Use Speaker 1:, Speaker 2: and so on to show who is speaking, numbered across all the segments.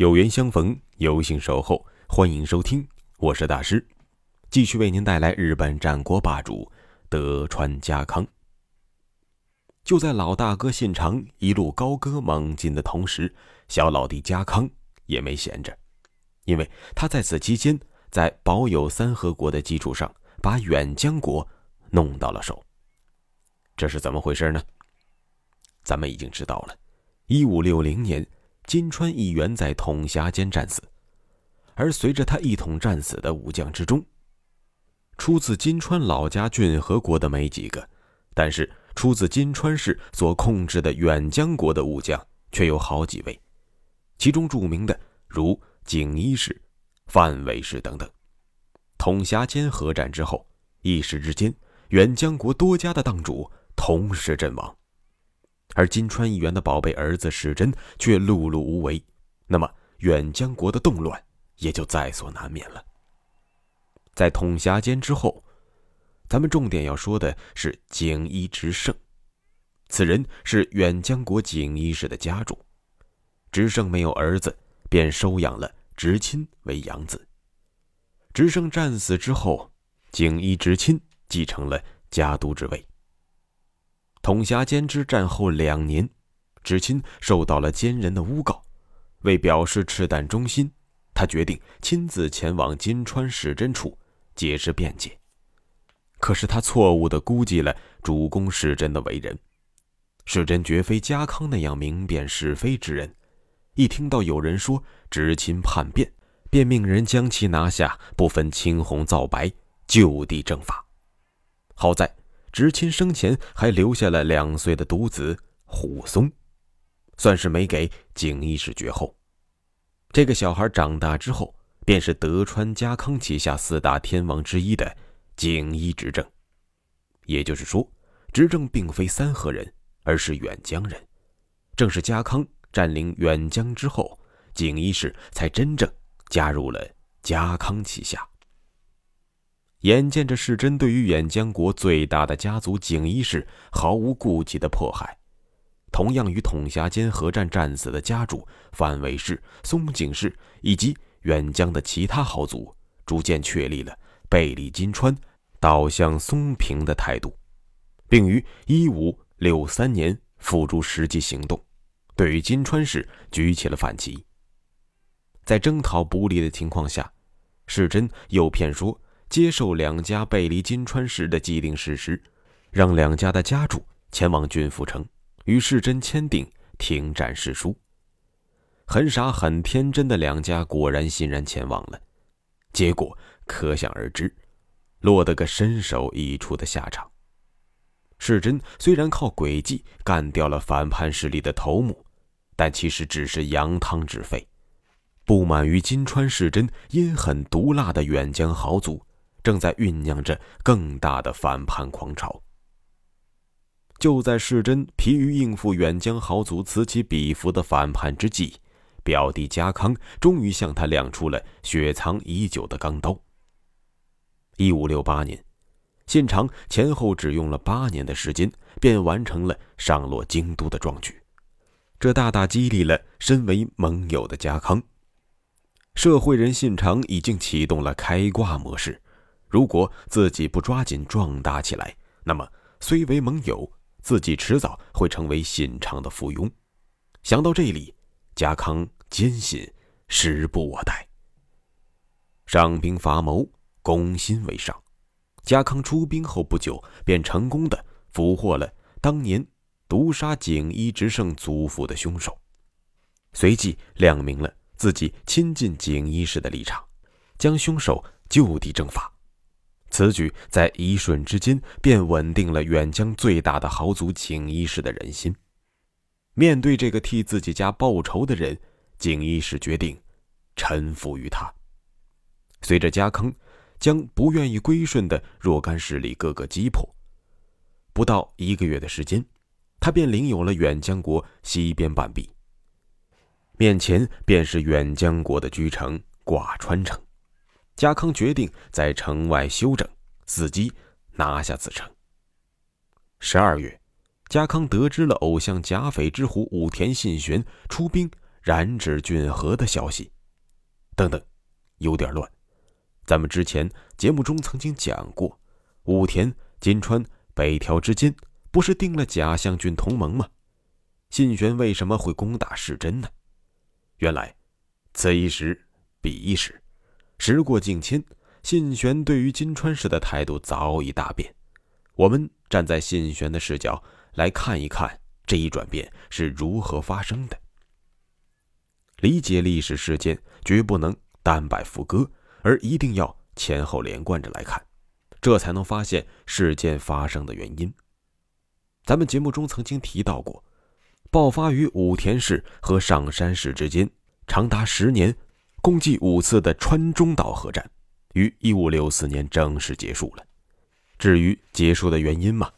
Speaker 1: 有缘相逢，有幸守候，欢迎收听，我是大师，继续为您带来日本战国霸主德川家康。就在老大哥信长一路高歌猛进的同时，小老弟家康也没闲着，因为他在此期间在保有三河国的基础上，把远江国弄到了手。这是怎么回事呢？咱们已经知道了，一五六零年。金川一员在统辖间战死，而随着他一统战死的武将之中，出自金川老家郡河国的没几个，但是出自金川市所控制的远江国的武将却有好几位，其中著名的如景一氏、范伟氏等等。统辖间合战之后，一时之间，远江国多家的当主同时阵亡。而金川议员的宝贝儿子史真却碌碌无为，那么远江国的动乱也就在所难免了。在统辖间之后，咱们重点要说的是景一直胜，此人是远江国景一氏的家主，直胜没有儿子，便收养了直亲为养子。直胜战死之后，景一直亲继承了家督之位。统辖监之战后两年，知亲受到了奸人的诬告，为表示赤胆忠心，他决定亲自前往金川史真处解释辩解。可是他错误地估计了主公史真的为人，史真绝非家康那样明辨是非之人，一听到有人说知亲叛变，便命人将其拿下，不分青红皂白，就地正法。好在。知亲生前还留下了两岁的独子虎松，算是没给景一氏绝后。这个小孩长大之后，便是德川家康旗下四大天王之一的景一执政。也就是说，执政并非三河人，而是远江人。正是家康占领远江之后，景一氏才真正加入了家康旗下。眼见着世珍对于远江国最大的家族景一氏毫无顾忌的迫害，同样与统辖间合战战死的家主范伟氏、松井氏以及远江的其他豪族，逐渐确立了背离金川、倒向松平的态度，并于一五六三年付诸实际行动，对于金川市举起了反旗。在征讨不利的情况下，世珍诱骗说。接受两家背离金川市的既定事实，让两家的家主前往郡府城，与世真签订停战誓书。很傻很天真的两家果然欣然前往了，结果可想而知，落得个身首异处的下场。世真虽然靠诡计干掉了反叛势力的头目，但其实只是扬汤止沸。不满于金川世真阴狠毒辣的远江豪族。正在酝酿着更大的反叛狂潮。就在世珍疲于应付远江豪族此起彼伏的反叛之际，表弟家康终于向他亮出了雪藏已久的钢刀。一五六八年，信长前后只用了八年的时间，便完成了上洛京都的壮举，这大大激励了身为盟友的家康。社会人信长已经启动了开挂模式。如果自己不抓紧壮大起来，那么虽为盟友，自己迟早会成为信长的附庸。想到这里，家康坚信时不我待。上兵伐谋，攻心为上。家康出兵后不久，便成功的俘获了当年毒杀景一直胜祖父的凶手，随即亮明了自己亲近景一氏的立场，将凶手就地正法。此举在一瞬之间便稳定了远江最大的豪族景衣氏的人心。面对这个替自己家报仇的人，景衣氏决定臣服于他。随着家康将不愿意归顺的若干势力各个击破，不到一个月的时间，他便领有了远江国西边半壁。面前便是远江国的居城挂川城。家康决定在城外休整，伺机拿下此城。十二月，家康得知了偶像甲斐之虎武田信玄出兵染指郡河的消息。等等，有点乱。咱们之前节目中曾经讲过，武田、金川、北条之间不是定了甲相郡同盟吗？信玄为什么会攻打市真呢？原来，此一时，彼一时，时过境迁，信玄对于金川氏的态度早已大变。我们站在信玄的视角来看一看这一转变是如何发生的。理解历史事件，绝不能单摆副歌。而一定要前后连贯着来看，这才能发现事件发生的原因。咱们节目中曾经提到过，爆发于武田氏和上山氏之间长达十年、共计五次的川中岛合战，于一五六四年正式结束了。至于结束的原因嘛，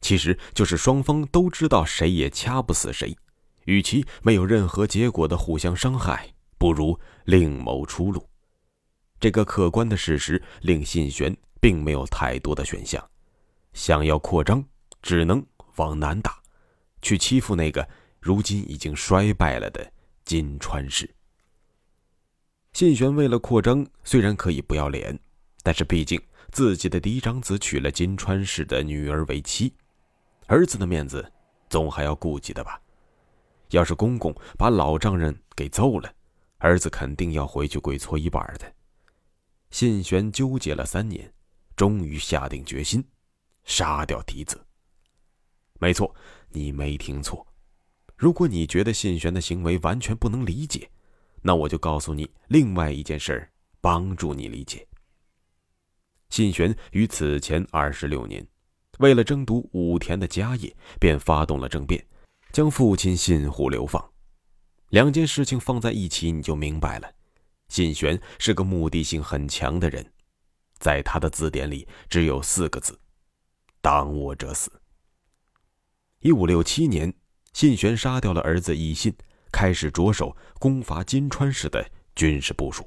Speaker 1: 其实就是双方都知道谁也掐不死谁，与其没有任何结果的互相伤害，不如另谋出路。这个客观的事实令信玄并没有太多的选项，想要扩张，只能往南打，去欺负那个如今已经衰败了的金川氏。信玄为了扩张，虽然可以不要脸，但是毕竟自己的嫡长子娶了金川氏的女儿为妻，儿子的面子总还要顾及的吧？要是公公把老丈人给揍了，儿子肯定要回去跪搓衣板的。信玄纠结了三年，终于下定决心，杀掉嫡子。没错，你没听错。如果你觉得信玄的行为完全不能理解，那我就告诉你另外一件事儿，帮助你理解。信玄于此前二十六年，为了争夺武田的家业，便发动了政变，将父亲信虎流放。两件事情放在一起，你就明白了。信玄是个目的性很强的人，在他的字典里只有四个字：“当我者死。”一五六七年，信玄杀掉了儿子义信，开始着手攻伐金川市的军事部署。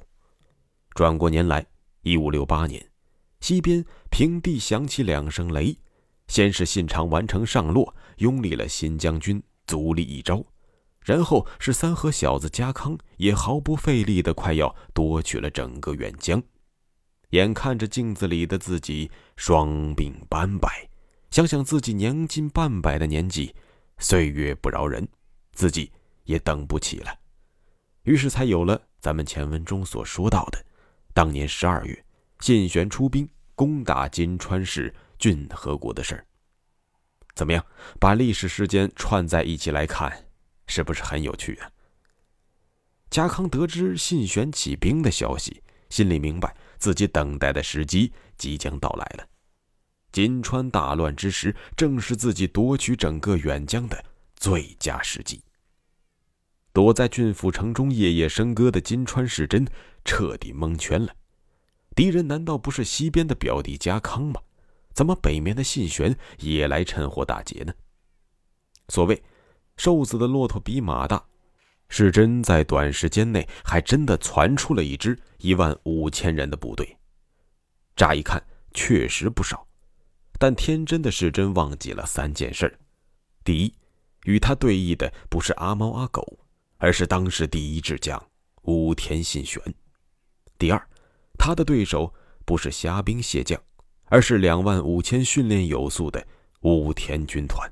Speaker 1: 转过年来，一五六八年，西边平地响起两声雷，先是信长完成上洛，拥立了新将军足利义昭。然后是三河小子家康，也毫不费力的快要夺取了整个远江。眼看着镜子里的自己双鬓斑白，想想自己年近半百的年纪，岁月不饶人，自己也等不起了。于是才有了咱们前文中所说到的，当年十二月，信玄出兵攻打金川市郡河国的事儿。怎么样，把历史事件串在一起来看？是不是很有趣啊？家康得知信玄起兵的消息，心里明白自己等待的时机即将到来了。金川大乱之时，正是自己夺取整个远江的最佳时机。躲在郡府城中夜夜笙歌的金川世真彻底蒙圈了。敌人难道不是西边的表弟家康吗？怎么北面的信玄也来趁火打劫呢？所谓。瘦子的骆驼比马大，世真在短时间内还真的传出了一支一万五千人的部队。乍一看确实不少，但天真的世真忘记了三件事：第一，与他对弈的不是阿猫阿狗，而是当时第一智将武田信玄；第二，他的对手不是虾兵蟹将，而是两万五千训练有素的武田军团；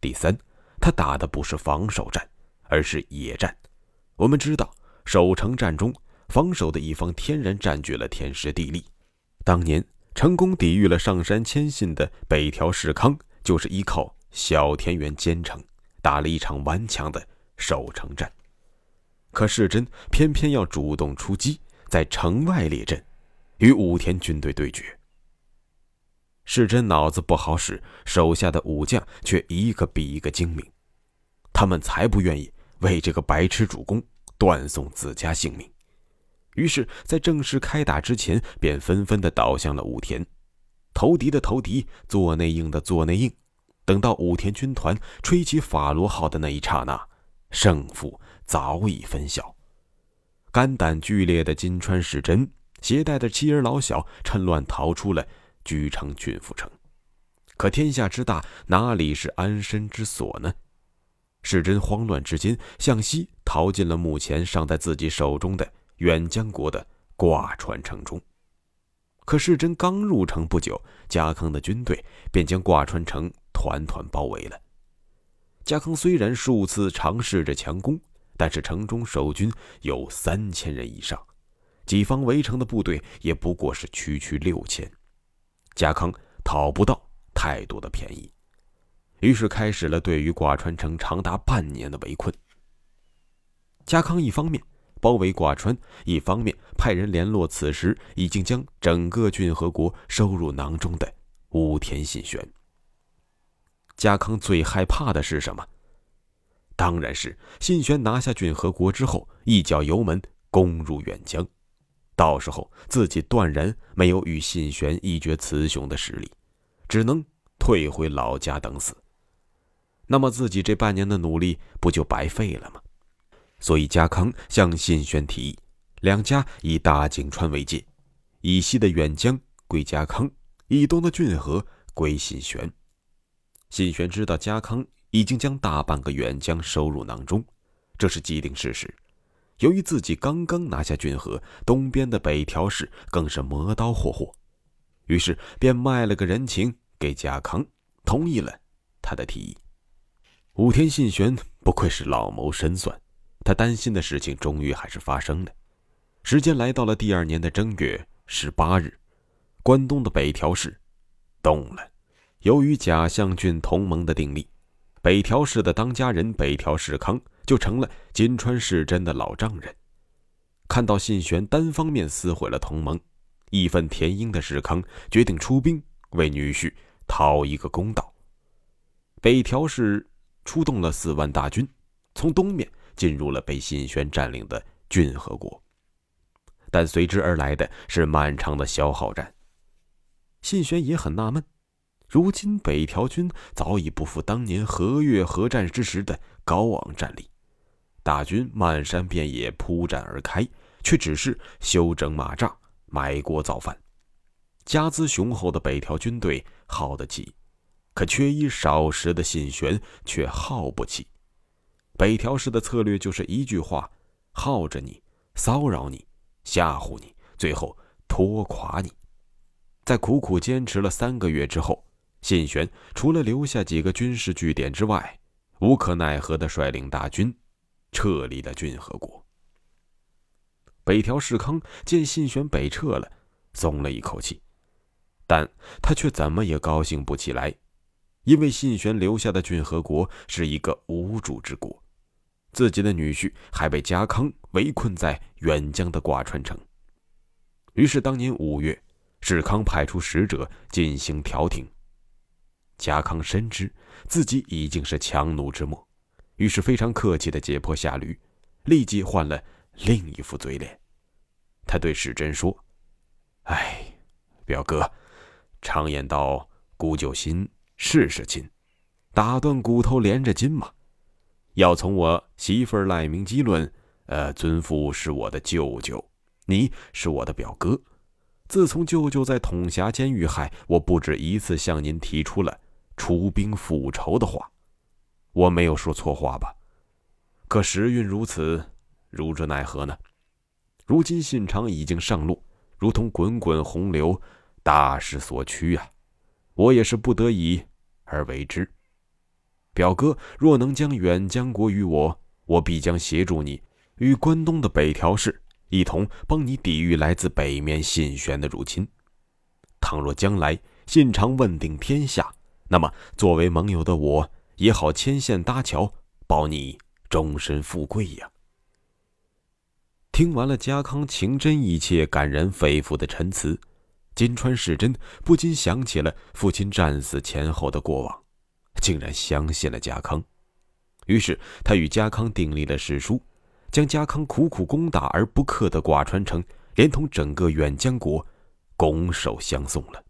Speaker 1: 第三。他打的不是防守战，而是野战。我们知道，守城战中，防守的一方天然占据了天时地利。当年成功抵御了上山谦信的北条氏康，就是依靠小田园坚城，打了一场顽强的守城战。可世真偏偏要主动出击，在城外列阵，与武田军队对决。世真脑子不好使，手下的武将却一个比一个精明。他们才不愿意为这个白痴主公断送自家性命。于是，在正式开打之前，便纷纷的倒向了武田，投敌的投敌，做内应的做内应。等到武田军团吹起法罗号的那一刹那，胜负早已分晓。肝胆俱裂的金川世真携带着妻儿老小，趁乱逃出了居城郡府城。可天下之大，哪里是安身之所呢？世真慌乱之间，向西逃进了目前尚在自己手中的远江国的挂川城中。可世真刚入城不久，家康的军队便将挂川城团团包围了。家康虽然数次尝试着强攻，但是城中守军有三千人以上，己方围城的部队也不过是区区六千，家康讨不到。太多的便宜，于是开始了对于挂川城长达半年的围困。家康一方面包围挂川，一方面派人联络此时已经将整个郡和国收入囊中的武田信玄。家康最害怕的是什么？当然是信玄拿下郡和国之后，一脚油门攻入远江，到时候自己断然没有与信玄一决雌雄的实力。只能退回老家等死。那么自己这半年的努力不就白费了吗？所以家康向信玄提议，两家以大井川为界，以西的远江归家康，以东的郡河归信玄。信玄知道家康已经将大半个远江收入囊中，这是既定事实。由于自己刚刚拿下郡河，东边的北条氏更是磨刀霍霍。于是便卖了个人情给家康，同意了他的提议。武田信玄不愧是老谋深算，他担心的事情终于还是发生了。时间来到了第二年的正月十八日，关东的北条氏动了。由于甲相郡同盟的订立，北条氏的当家人北条氏康就成了金川氏真的老丈人。看到信玄单方面撕毁了同盟。义愤填膺的世康决定出兵为女婿讨一个公道。北条氏出动了四万大军，从东面进入了被信玄占领的郡和国，但随之而来的是漫长的消耗战。信玄也很纳闷，如今北条军早已不复当年和越合战之时的高昂战力，大军漫山遍野铺展而开，却只是休整马扎。埋锅造饭，家资雄厚的北条军队耗得起，可缺衣少食的信玄却耗不起。北条氏的策略就是一句话：耗着你，骚扰你，吓唬你，最后拖垮你。在苦苦坚持了三个月之后，信玄除了留下几个军事据点之外，无可奈何的率领大军撤离了郡和国。北条氏康见信玄北撤了，松了一口气，但他却怎么也高兴不起来，因为信玄留下的郡和国是一个无主之国，自己的女婿还被家康围困在远江的挂川城。于是当年五月，世康派出使者进行调停。家康深知自己已经是强弩之末，于是非常客气的解剖下驴，立即换了。另一副嘴脸，他对史珍说：“哎，表哥，常言道，骨就心，事事亲，打断骨头连着筋嘛。要从我媳妇赖明基论，呃，尊父是我的舅舅，你是我的表哥。自从舅舅在统辖间遇害，我不止一次向您提出了出兵复仇的话，我没有说错话吧？可时运如此。”如之奈何呢？如今信长已经上路，如同滚滚洪流，大势所趋啊！我也是不得已而为之。表哥若能将远江国与我，我必将协助你与关东的北条氏一同帮你抵御来自北面信玄的入侵。倘若将来信长问鼎天下，那么作为盟友的我也好牵线搭桥，保你终身富贵呀！听完了家康情真意切、感人肺腑的陈词，金川世真不禁想起了父亲战死前后的过往，竟然相信了家康。于是他与家康订立了誓书，将家康苦苦攻打而不克的寡川城，连同整个远江国，拱手相送了。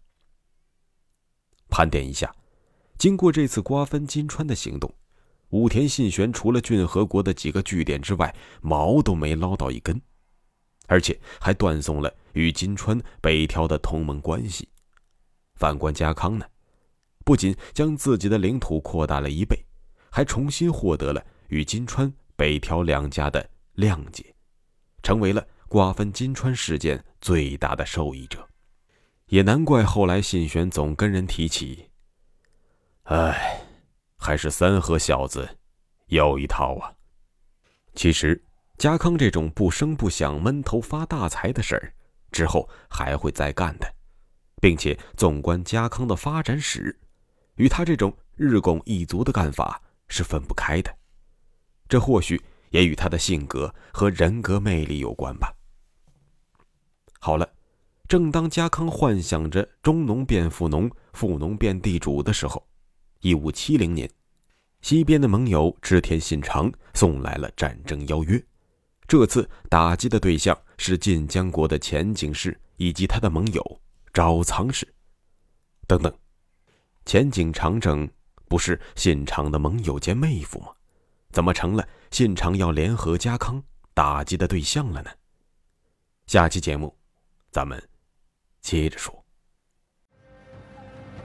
Speaker 1: 盘点一下，经过这次瓜分金川的行动，武田信玄除了骏河国的几个据点之外，毛都没捞到一根，而且还断送了与金川、北条的同盟关系。反观家康呢，不仅将自己的领土扩大了一倍，还重新获得了与金川、北条两家的谅解，成为了瓜分金川事件最大的受益者。也难怪后来信玄总跟人提起。唉，还是三河小子有一套啊。其实，家康这种不声不响、闷头发大财的事儿，之后还会再干的。并且，纵观家康的发展史，与他这种日拱一卒的干法是分不开的。这或许也与他的性格和人格魅力有关吧。好了，正当家康幻想着中农变富农、富农变地主的时候，一五七零年，西边的盟友织田信长送来了战争邀约。这次打击的对象是晋江国的前景氏以及他的盟友。招仓氏，等等，前景长政不是信长的盟友兼妹夫吗？怎么成了信长要联合家康打击的对象了呢？下期节目，咱们接着说。